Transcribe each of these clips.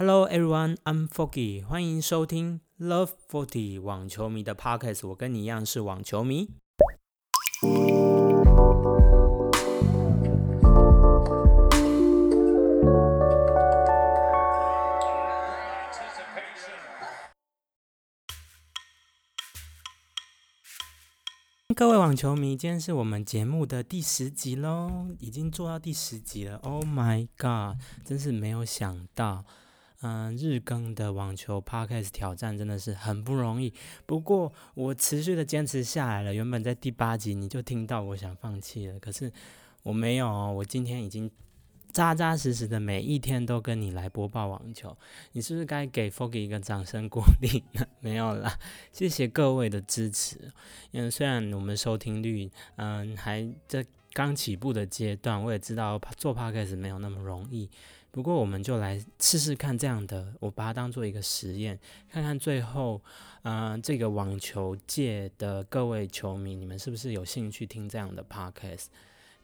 Hello everyone, I'm Foggy，欢迎收听 Love Forty 网球迷的 Podcast。我跟你一样是网球迷。各位网球迷，今天是我们节目的第十集喽，已经做到第十集了。Oh my god，真是没有想到，嗯，日更的网球 podcast 挑战真的是很不容易。不过我持续的坚持下来了。原本在第八集你就听到我想放弃了，可是我没有哦，我今天已经。扎扎实实的每一天都跟你来播报网球，你是不是该给 Foggy 一个掌声鼓励呢？没有啦，谢谢各位的支持。因为虽然我们收听率嗯还在刚起步的阶段，我也知道做 Podcast 没有那么容易。不过我们就来试试看这样的，我把它当做一个实验，看看最后嗯这个网球界的各位球迷，你们是不是有兴趣听这样的 Podcast？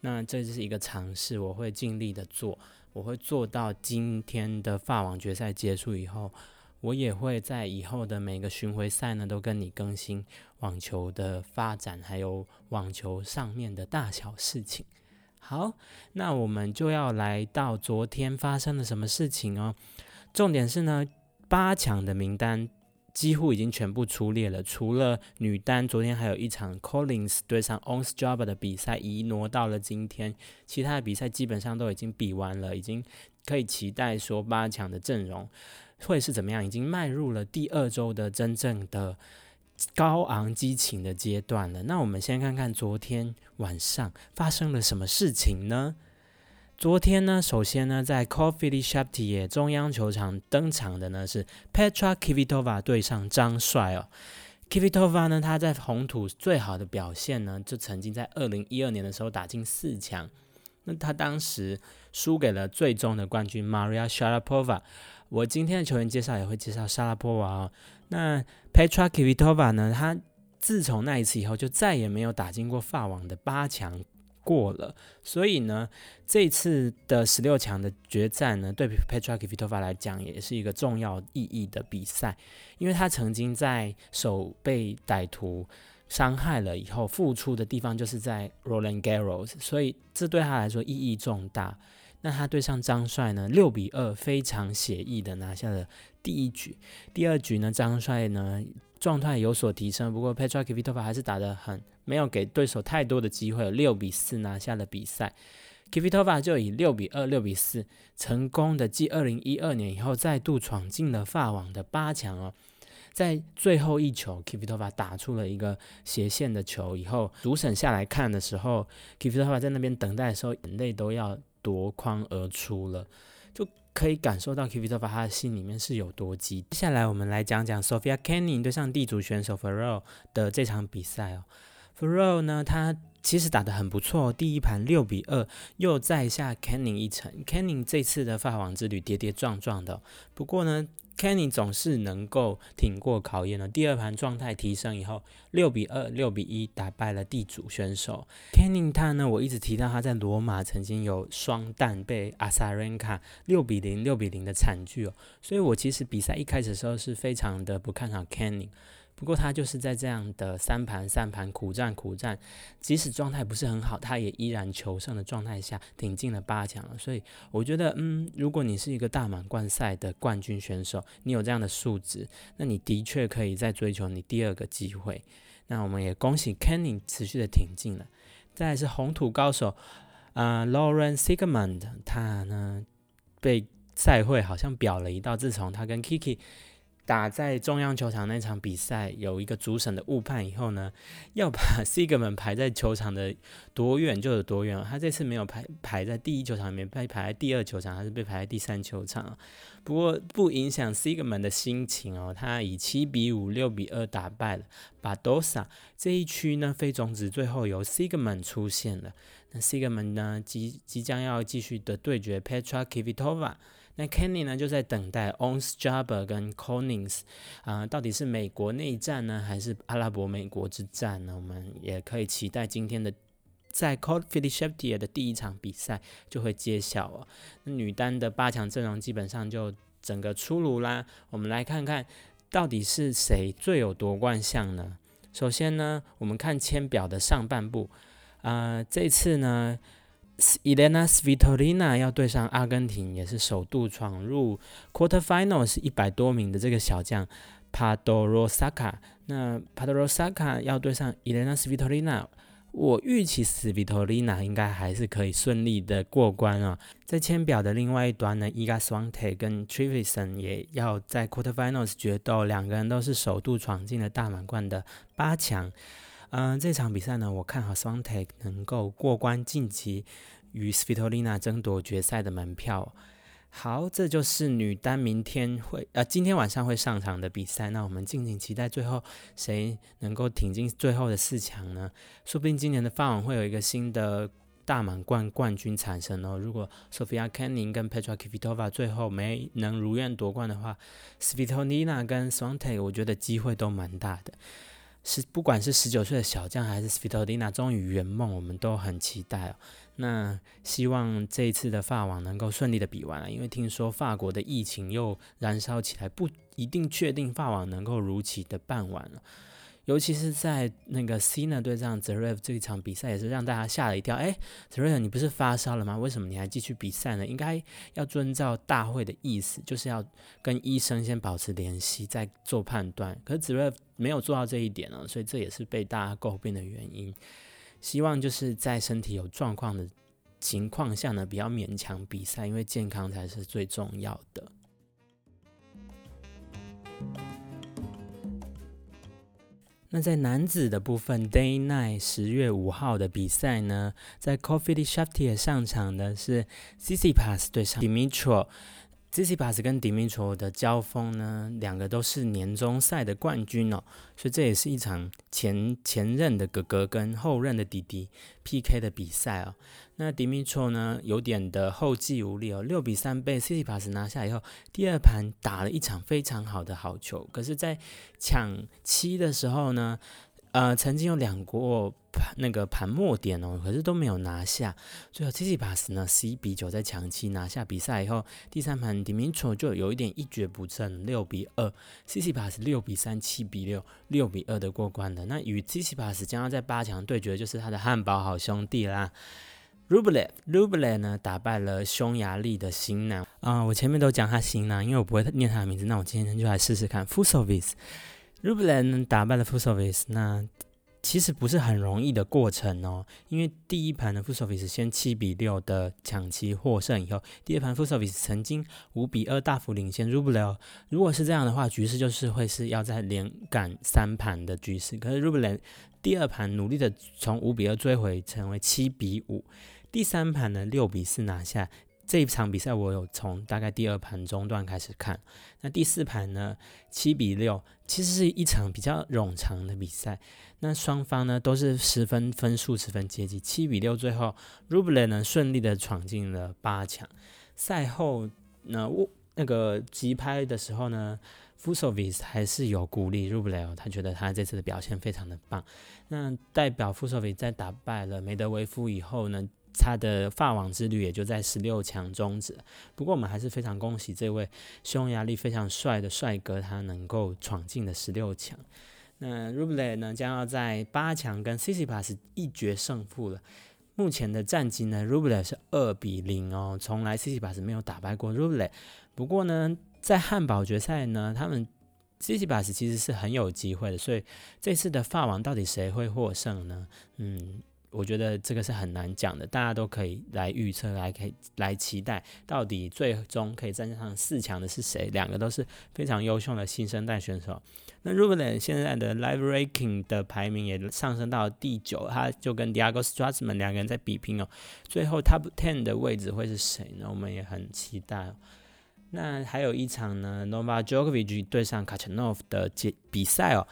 那这是一个尝试，我会尽力的做，我会做到今天的法网决赛结束以后，我也会在以后的每个巡回赛呢，都跟你更新网球的发展，还有网球上面的大小事情。好，那我们就要来到昨天发生了什么事情哦，重点是呢，八强的名单。几乎已经全部出列了，除了女单，昨天还有一场 Collins 对上 Ons j a b a 的比赛移挪到了今天，其他的比赛基本上都已经比完了，已经可以期待说八强的阵容会是怎么样，已经迈入了第二周的真正的高昂激情的阶段了。那我们先看看昨天晚上发生了什么事情呢？昨天呢，首先呢，在 Coffee s h a p t i 中央球场登场的呢是 Petra Kvitova 对上张帅哦。Kvitova 呢，他在红土最好的表现呢，就曾经在二零一二年的时候打进四强。那他当时输给了最终的冠军 Maria Sharapova。我今天的球员介绍也会介绍 Sharapova 哦。那 Petra Kvitova 呢，他自从那一次以后，就再也没有打进过法网的八强。过了，所以呢，这次的十六强的决战呢，对 Petra Kvitova 来讲也是一个重要意义的比赛，因为他曾经在手被歹徒伤害了以后，复出的地方就是在 Roland Garros，所以这对他来说意义重大。那他对上张帅呢，六比二非常写意的拿下了第一局，第二局呢，张帅呢状态有所提升，不过 Petra Kvitova 还是打得很。没有给对手太多的机会，六比四拿下了比赛。Kvitova 就以六比二、六比四成功的继二零一二年以后，再度闯进了法网的八强哦。在最后一球，Kvitova 打出了一个斜线的球以后，主审下来看的时候，Kvitova 在那边等待的时候，眼泪都要夺眶而出了，就可以感受到 Kvitova 他的心里面是有多急。接下来我们来讲讲 Sofia Kenning 对上地主选手 Ferro 的这场比赛哦。Ferro 呢，他其实打得很不错，第一盘六比二，又再下 Canning 一层。Canning 这次的法网之旅跌跌撞撞的，不过呢 Kenney 总是能够挺过考验的。第二盘状态提升以后，六比二、六比一打败了地主选手 Kenney。他呢，我一直提到他在罗马曾经有双蛋被阿萨伦卡六比零、六比零的惨剧哦，所以我其实比赛一开始的时候是非常的不看好 Kenney。不过他就是在这样的三盘三盘苦战苦战，即使状态不是很好，他也依然求胜的状态下挺进了八强了。所以我觉得，嗯，如果你是一个大满贯赛的冠军选手，你有这样的素质，那你的确可以再追求你第二个机会。那我们也恭喜 Kenny 持续的挺进了。再来是红土高手啊，Lauren Sigmund，他呢被赛会好像表了一道，自从他跟 Kiki。打在中央球场那场比赛，有一个主审的误判以后呢，要把 Sigmund 排在球场的多远就有多远。他这次没有排排在第一球场里面，被排在第二球场，还是被排在第三球场。不过不影响 Sigmund 的心情哦，他以七比五、六比二打败了 Badosa。这一区呢，非种子最后由 Sigmund 出现了。那 Sigmund 呢，即即将要继续的对决 Petra Kvitova。那 Kenny 呢，就在等待 Ons Jabber 跟 Collins 啊，到底是美国内战呢，还是阿拉伯美国之战呢？我们也可以期待今天的在 c o l d p h i l i s h e p t i 的第一场比赛就会揭晓哦。那女单的八强阵容基本上就整个出炉啦。我们来看看到底是谁最有夺冠相呢？首先呢，我们看签表的上半部，啊，这次呢，Elena Svitolina 要对上阿根廷，也是首度闯入 quarterfinals 一百多名的这个小将 Padorosaka。那 Padorosaka 要对上 Elena Svitolina。我预期斯维托丽娜应该还是可以顺利的过关啊。在签表的另外一端呢伊 g a s w a n t e 跟 Trivison 也要在 Quarterfinals 决斗，两个人都是首度闯进了大满贯的八强。嗯，这场比赛呢，我看好 s w a n t e 能够过关晋级，与斯维托丽娜争夺决赛的门票。好，这就是女单明天会呃今天晚上会上场的比赛。那我们敬请期待最后谁能够挺进最后的四强呢？说不定今年的法网会有一个新的大满贯冠军产生哦。如果 Sofia Kenning 跟 Petra Kvitova 最后没能如愿夺冠的话，Svitolina 跟 s w a n t e 我觉得机会都蛮大的。是不管是十九岁的小将还是 spitodina 终于圆梦，我们都很期待哦。那希望这一次的法网能够顺利的比完了，因为听说法国的疫情又燃烧起来，不一定确定法网能够如期的办完了。尤其是在那个 C 呢对上 Zverev 这一场比赛，也是让大家吓了一跳。哎，Zverev 你不是发烧了吗？为什么你还继续比赛呢？应该要遵照大会的意思，就是要跟医生先保持联系，再做判断。可是 Zverev 没有做到这一点呢，所以这也是被大家诟病的原因。希望就是在身体有状况的情况下呢，不要勉强比赛，因为健康才是最重要的。那在男子的部分，Day Night 十月五号的比赛呢，在 Coffee s h a f t i 上场的是 c c Pass 对上 Dimitro。z c p a s 跟 Dimitro 的交锋呢，两个都是年终赛的冠军哦，所以这也是一场前前任的哥哥跟后任的弟弟 PK 的比赛哦。那 Dimitro 呢，有点的后继无力哦，六比三被 z c p a s 拿下以后，第二盘打了一场非常好的好球，可是，在抢七的时候呢。呃，曾经有两过盘那个盘末点哦，可是都没有拿下。最后 c c p a s 呢十一比九在抢七拿下比赛以后，第三盘 Dimitro 就有一点一蹶不振，六比二 c c p a s 六比三、七比六、六比二的过关的。那与 c c p a s 将要在八强对决，就是他的汉堡好兄弟啦，Rublev。Rublev 呢打败了匈牙利的新郎啊，我前面都讲他新郎，因为我不会念他的名字，那我今天就来试试看 f u s o v i s Rublev 打败了 Fusovic，那其实不是很容易的过程哦。因为第一盘的 Fusovic 先七比六的抢七获胜以后，第二盘 Fusovic 曾经五比二大幅领先 Rublev。如果是这样的话，局势就是会是要在连赶三盘的局势。可是 Rublev 第二盘努力的从五比二追回，成为七比五。第三盘呢，六比四拿下。这一场比赛我有从大概第二盘中段开始看，那第四盘呢七比六，其实是一场比较冗长的比赛。那双方呢都是十分分数十分接近，七比六最后 Rublev 呢顺利的闯进了八强。赛后那我那个急拍的时候呢 f u s o v i c 还是有鼓励 Rublev，他觉得他这次的表现非常的棒。那代表 f u s o v i c 在打败了梅德韦夫以后呢？他的法网之旅也就在十六强终止。不过我们还是非常恭喜这位匈牙利非常帅的帅哥，他能够闯进了十六强。那 Ruble 呢，将要在八强跟 c c p a s 一决胜负了。目前的战绩呢，Rublev 是二比零哦，从来 c c p a s 没有打败过 Rublev。不过呢，在汉堡决赛呢，他们 c c p a s 其实是很有机会的。所以这次的法网到底谁会获胜呢？嗯。我觉得这个是很难讲的，大家都可以来预测，来可以来期待，到底最终可以站上四强的是谁？两个都是非常优秀的新生代选手。那 Rublev 现在的 Live Ranking 的排名也上升到第九，他就跟 Diego Strasman 两个人在比拼哦。最后 Top Ten 的位置会是谁呢？我们也很期待。那还有一场呢 n o v a Djokovic 对上 Kachanov 的比比赛哦。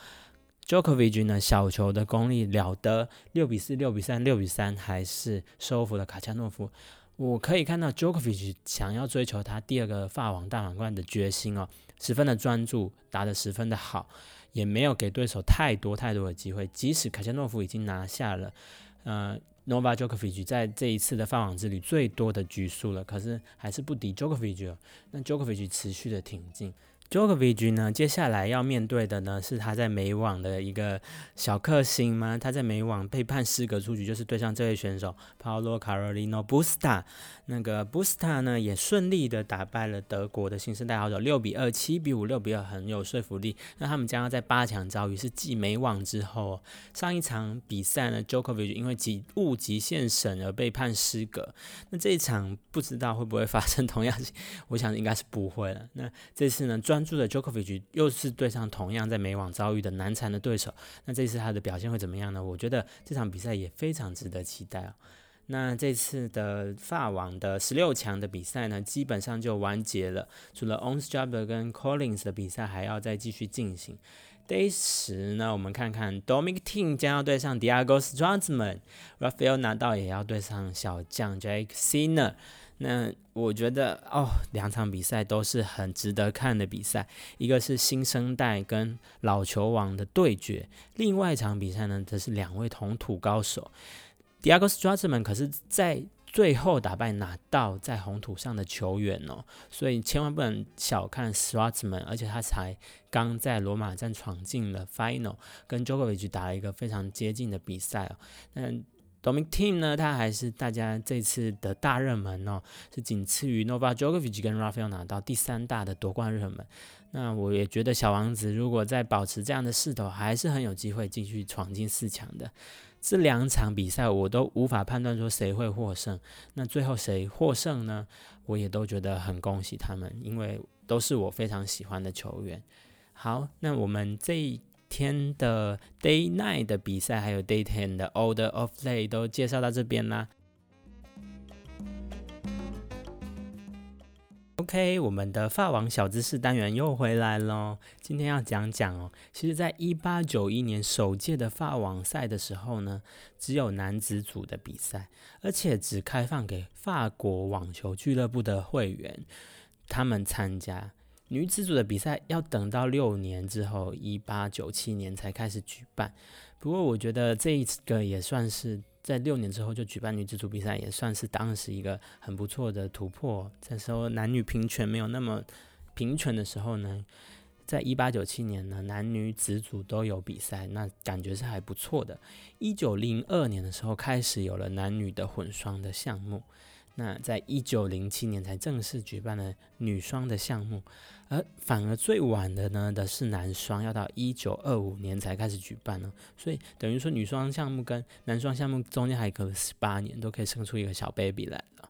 Jokovic 呢，小球的功力了得，六比四、六比三、六比三，还是收服了卡恰诺夫。我可以看到 Jokovic 想要追求他第二个法网大满贯的决心哦，十分的专注，打得十分的好，也没有给对手太多太多的机会。即使卡恰诺夫已经拿下了，呃，Nova Djokovic 在这一次的法网之旅最多的局数了，可是还是不敌 Jokovic。那 Jokovic 持续的挺进。Jokovic 呢，接下来要面对的呢是他在美网的一个小克星吗？他在美网被判失格出局，就是对上这位选手 Paulo Carolino Busta。那个 Busta 呢也顺利的打败了德国的新生代好手，六比二、七比五、六比二，很有说服力。那他们将要在八强遭遇，是继美网之后上一场比赛呢，Jokovic 因为极误极限审而被判失格。那这一场不知道会不会发生同样？我想应该是不会了。那这次呢，专注的 Jokovic 又是对上同样在美网遭遇的难缠的对手，那这次他的表现会怎么样呢？我觉得这场比赛也非常值得期待哦。那这次的法网的十六强的比赛呢，基本上就完结了，除了 Ons Jabeur 跟 Collins 的比赛还要再继续进行。Day 十呢，我们看看 Dominic Thiem 将要对上 Diego s t r a d m a n r a f a e l 拿到也要对上小将 Jack Sinner。那我觉得哦，两场比赛都是很值得看的比赛，一个是新生代跟老球王的对决，另外一场比赛呢，则是两位同土高手，Diego s t r a t m a n 可是在最后打败拿到在红土上的球员哦，所以千万不能小看 s t r a t m a n 而且他才刚在罗马站闯进了 Final，跟 Jokovic 打了一个非常接近的比赛哦，那。Dominic Team 呢，他还是大家这次的大热门哦，是仅次于 Nova Djokovic 跟 Rafael 拿到第三大的夺冠热门。那我也觉得小王子如果再保持这样的势头，还是很有机会继续闯进四强的。这两场比赛我都无法判断说谁会获胜，那最后谁获胜呢？我也都觉得很恭喜他们，因为都是我非常喜欢的球员。好，那我们这一。天的 Day Nine 的比赛，还有 Day Ten 的 Order of play 都介绍到这边啦。OK，我们的发网小知识单元又回来喽。今天要讲讲哦，其实，在一八九一年首届的发网赛的时候呢，只有男子组的比赛，而且只开放给法国网球俱乐部的会员他们参加。女子组的比赛要等到六年之后，一八九七年才开始举办。不过，我觉得这一个也算是在六年之后就举办女子组比赛，也算是当时一个很不错的突破。那时候男女平权没有那么平权的时候呢，在一八九七年呢，男女子组都有比赛，那感觉是还不错的。一九零二年的时候开始有了男女的混双的项目。那在一九零七年才正式举办了女双的项目，而反而最晚的呢的是男双，要到一九二五年才开始举办呢。所以等于说女双项目跟男双项目中间还隔了十八年，都可以生出一个小 baby 来了。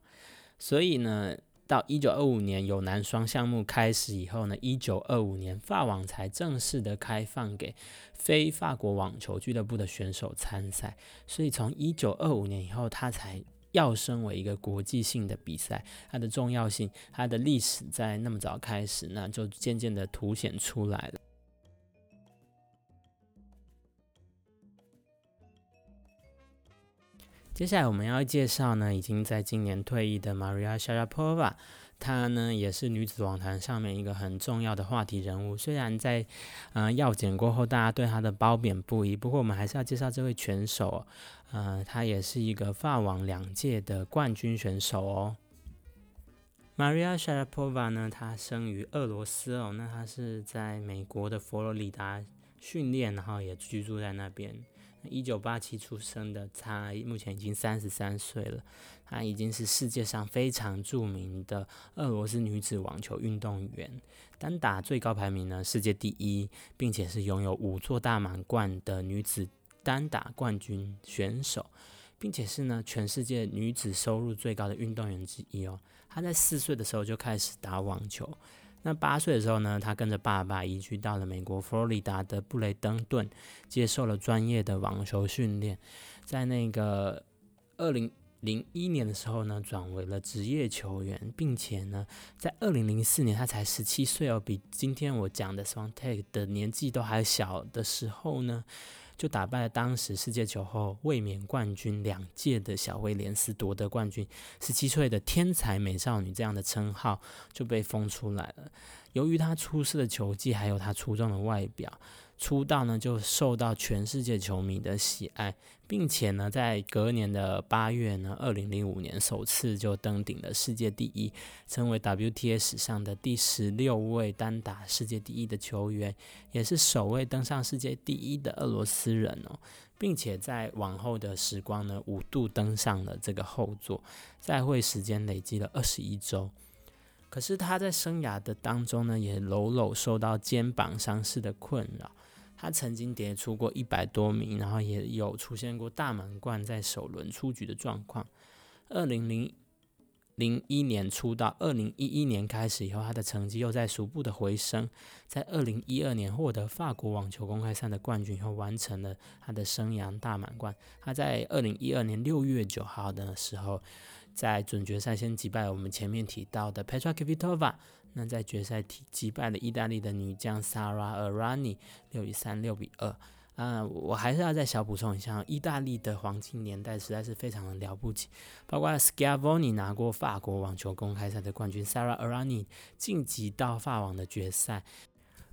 所以呢，到一九二五年有男双项目开始以后呢，一九二五年法网才正式的开放给非法国网球俱乐部的选手参赛。所以从一九二五年以后，他才。要升为一个国际性的比赛，它的重要性，它的历史在那么早开始，那就渐渐的凸显出来了。接下来我们要介绍呢，已经在今年退役的 Maria Sharapova。她呢也是女子网坛上面一个很重要的话题人物。虽然在嗯药检过后，大家对她的褒贬不一，不过我们还是要介绍这位拳手。呃，她也是一个法网两届的冠军选手哦。Maria Sharapova 呢，她生于俄罗斯哦，那她是在美国的佛罗里达训练，然后也居住在那边。一九八七出生的，她目前已经三十三岁了。她已经是世界上非常著名的俄罗斯女子网球运动员，单打最高排名呢世界第一，并且是拥有五座大满贯的女子单打冠军选手，并且是呢全世界女子收入最高的运动员之一哦。她在四岁的时候就开始打网球。那八岁的时候呢，他跟着爸爸移居到了美国佛罗里达的布雷登顿，接受了专业的网球训练。在那个二零零一年的时候呢，转为了职业球员，并且呢，在二零零四年他才十七岁哦，比今天我讲的 Swantek 的年纪都还小的时候呢。就打败了当时世界球后卫冕冠军两届的小威廉斯，夺得冠军。十七岁的天才美少女这样的称号就被封出来了。由于她出色的球技，还有她出众的外表，出道呢就受到全世界球迷的喜爱，并且呢在隔年的八月呢，二零零五年首次就登顶了世界第一，成为 WTA 史上的第十六位单打世界第一的球员，也是首位登上世界第一的俄罗斯人哦。并且在往后的时光呢，五度登上了这个后座，在会时间累积了二十一周。可是他在生涯的当中呢，也屡屡受到肩膀伤势的困扰。他曾经跌出过一百多名，然后也有出现过大满贯在首轮出局的状况。二零零零一年出道，二零一一年开始以后，他的成绩又在逐步的回升。在二零一二年获得法国网球公开赛的冠军以后，完成了他的生涯大满贯。他在二零一二年六月九号的时候，在准决赛先击败我们前面提到的 Petra Kvitova，那在决赛击击败了意大利的女将 Sara Errani，六比三，六比二。啊，我还是要再小补充一下，意大利的黄金年代实在是非常的了不起，包括 Schiavoni 拿过法国网球公开赛的冠军，Sara Errani 晋级到法网的决赛，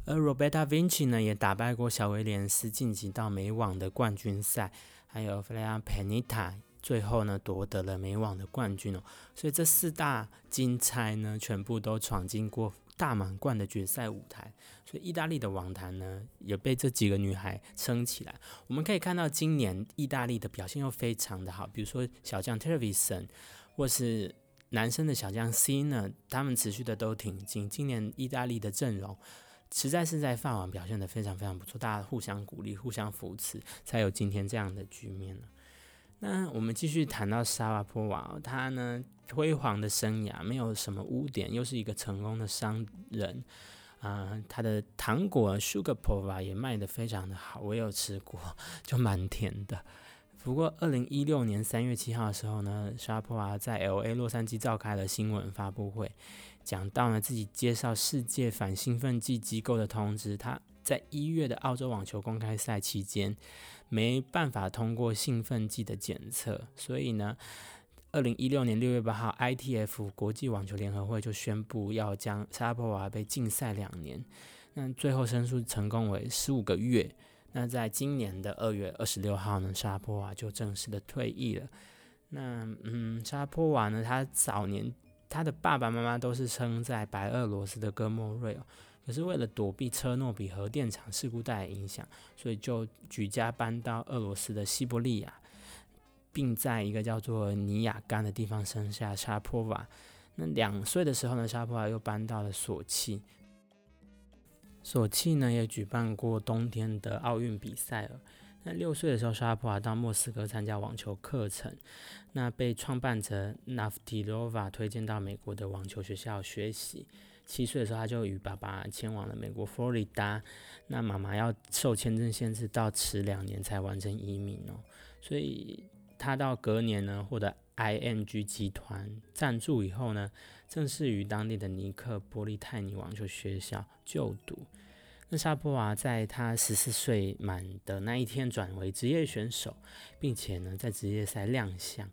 而 Roberta Vinci 呢也打败过小威廉斯晋级到美网的冠军赛，还有 f l e a p e n i t a 最后呢夺得了美网的冠军哦，所以这四大金钗呢全部都闯进过。大满贯的决赛舞台，所以意大利的网坛呢也被这几个女孩撑起来。我们可以看到，今年意大利的表现又非常的好，比如说小将 Tervison，或是男生的小将 C 呢，他们持续的都挺进。今年意大利的阵容实在是在法网表现的非常非常不错，大家互相鼓励、互相扶持，才有今天这样的局面了。那我们继续谈到沙瓦波娃，他呢辉煌的生涯没有什么污点，又是一个成功的商人啊。他的糖果 Sugar Pova 也卖得非常的好，我有吃过，就蛮甜的。不过，二零一六年三月七号的时候呢，沙瓦波娃在 L A 洛杉矶召开了新闻发布会，讲到了自己介绍世界反兴奋剂机构的通知，他在一月的澳洲网球公开赛期间。没办法通过兴奋剂的检测，所以呢，二零一六年六月八号，ITF 国际网球联合会就宣布要将沙波娃被禁赛两年。那最后申诉成功为十五个月。那在今年的二月二十六号呢，沙波娃就正式的退役了。那嗯，沙波娃呢，他早年他的爸爸妈妈都是生在白俄罗斯的哥莫瑞。可是为了躲避车诺比核电厂事故带来影响，所以就举家搬到俄罗斯的西伯利亚，并在一个叫做尼亚干的地方生下沙波瓦。那两岁的时候呢，沙波瓦又搬到了索契。索契呢也举办过冬天的奥运比赛了。那六岁的时候，沙波瓦到莫斯科参加网球课程，那被创办者纳夫提洛娃推荐到美国的网球学校学习。七岁的时候，他就与爸爸前往了美国佛罗里达。那妈妈要受签证限制，到迟两年才完成移民哦。所以他到隔年呢，获得 ING 集团赞助以后呢，正式于当地的尼克波利泰尼网球学校就读。那沙波娃在他十四岁满的那一天转为职业选手，并且呢，在职业赛亮相。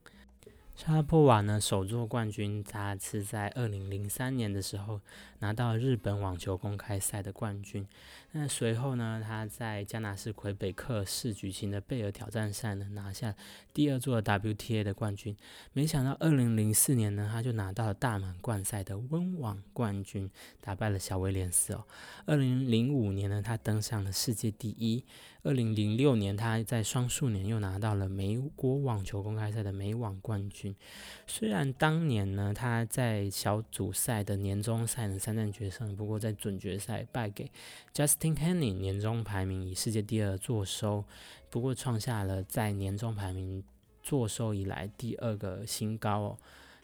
沙拉波娃呢，首座冠军，他是在二零零三年的时候拿到日本网球公开赛的冠军。那随后呢，他在加纳斯魁北克市举行的贝尔挑战赛呢，拿下第二座 WTA 的冠军。没想到二零零四年呢，他就拿到了大满贯赛的温网冠军，打败了小威廉斯哦。二零零五年呢，他登上了世界第一。二零零六年，他在双数年又拿到了美国网球公开赛的美网冠军。虽然当年呢，他在小组赛的年终赛呢三战决胜，不过在准决赛败给 Justin Henning，年终排名以世界第二坐收，不过创下了在年终排名坐收以来第二个新高哦，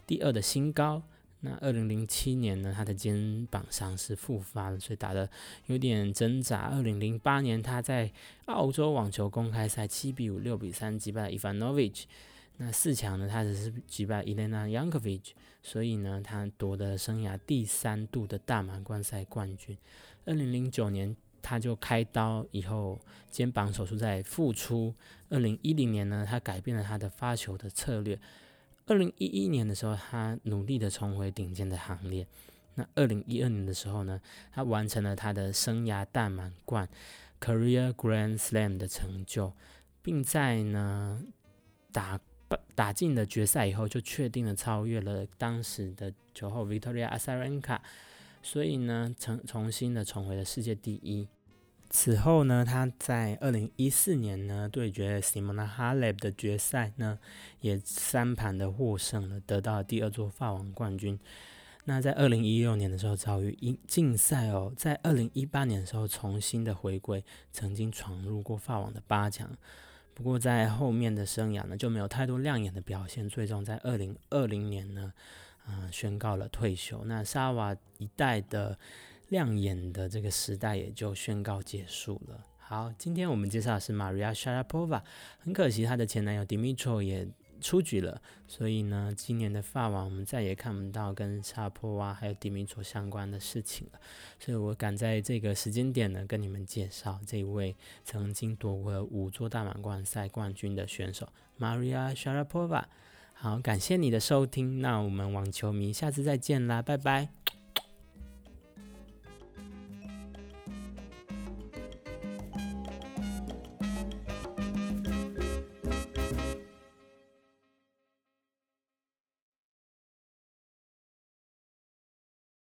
第二的新高。那二零零七年呢，他的肩膀伤是复发了，所以打的有点挣扎。二零零八年，他在澳洲网球公开赛七比五、六比三击败了 Ivanovic。那四强呢，他只是击败 Elena Yankovic，所以呢，他夺得生涯第三度的大满贯赛冠军。二零零九年，他就开刀以后肩膀手术在复出。二零一零年呢，他改变了他的发球的策略。二零一一年的时候，他努力的重回顶尖的行列。那二零一二年的时候呢，他完成了他的生涯大满贯，Career Grand Slam 的成就，并在呢打打进了决赛以后，就确定了超越了当时的球后 Victoria Azarenka，所以呢，重重新的重回了世界第一。此后呢，他在二零一四年呢对决 Simona Halep 的决赛呢，也三盘的获胜了，得到了第二座法网冠军。那在二零一六年的时候遭遇一竞赛哦，在二零一八年的时候重新的回归，曾经闯入过法网的八强。不过在后面的生涯呢就没有太多亮眼的表现，最终在二零二零年呢，啊宣告了退休。那沙瓦一代的。亮眼的这个时代也就宣告结束了。好，今天我们介绍的是 Maria Sharapova，很可惜她的前男友 Dimitro 也出局了，所以呢，今年的法网我们再也看不到跟沙坡瓦还有 Dimitro 相关的事情了。所以我赶在这个时间点呢，跟你们介绍这位曾经夺过五座大满贯赛冠军的选手 Maria Sharapova。好，感谢你的收听，那我们网球迷下次再见啦，拜拜。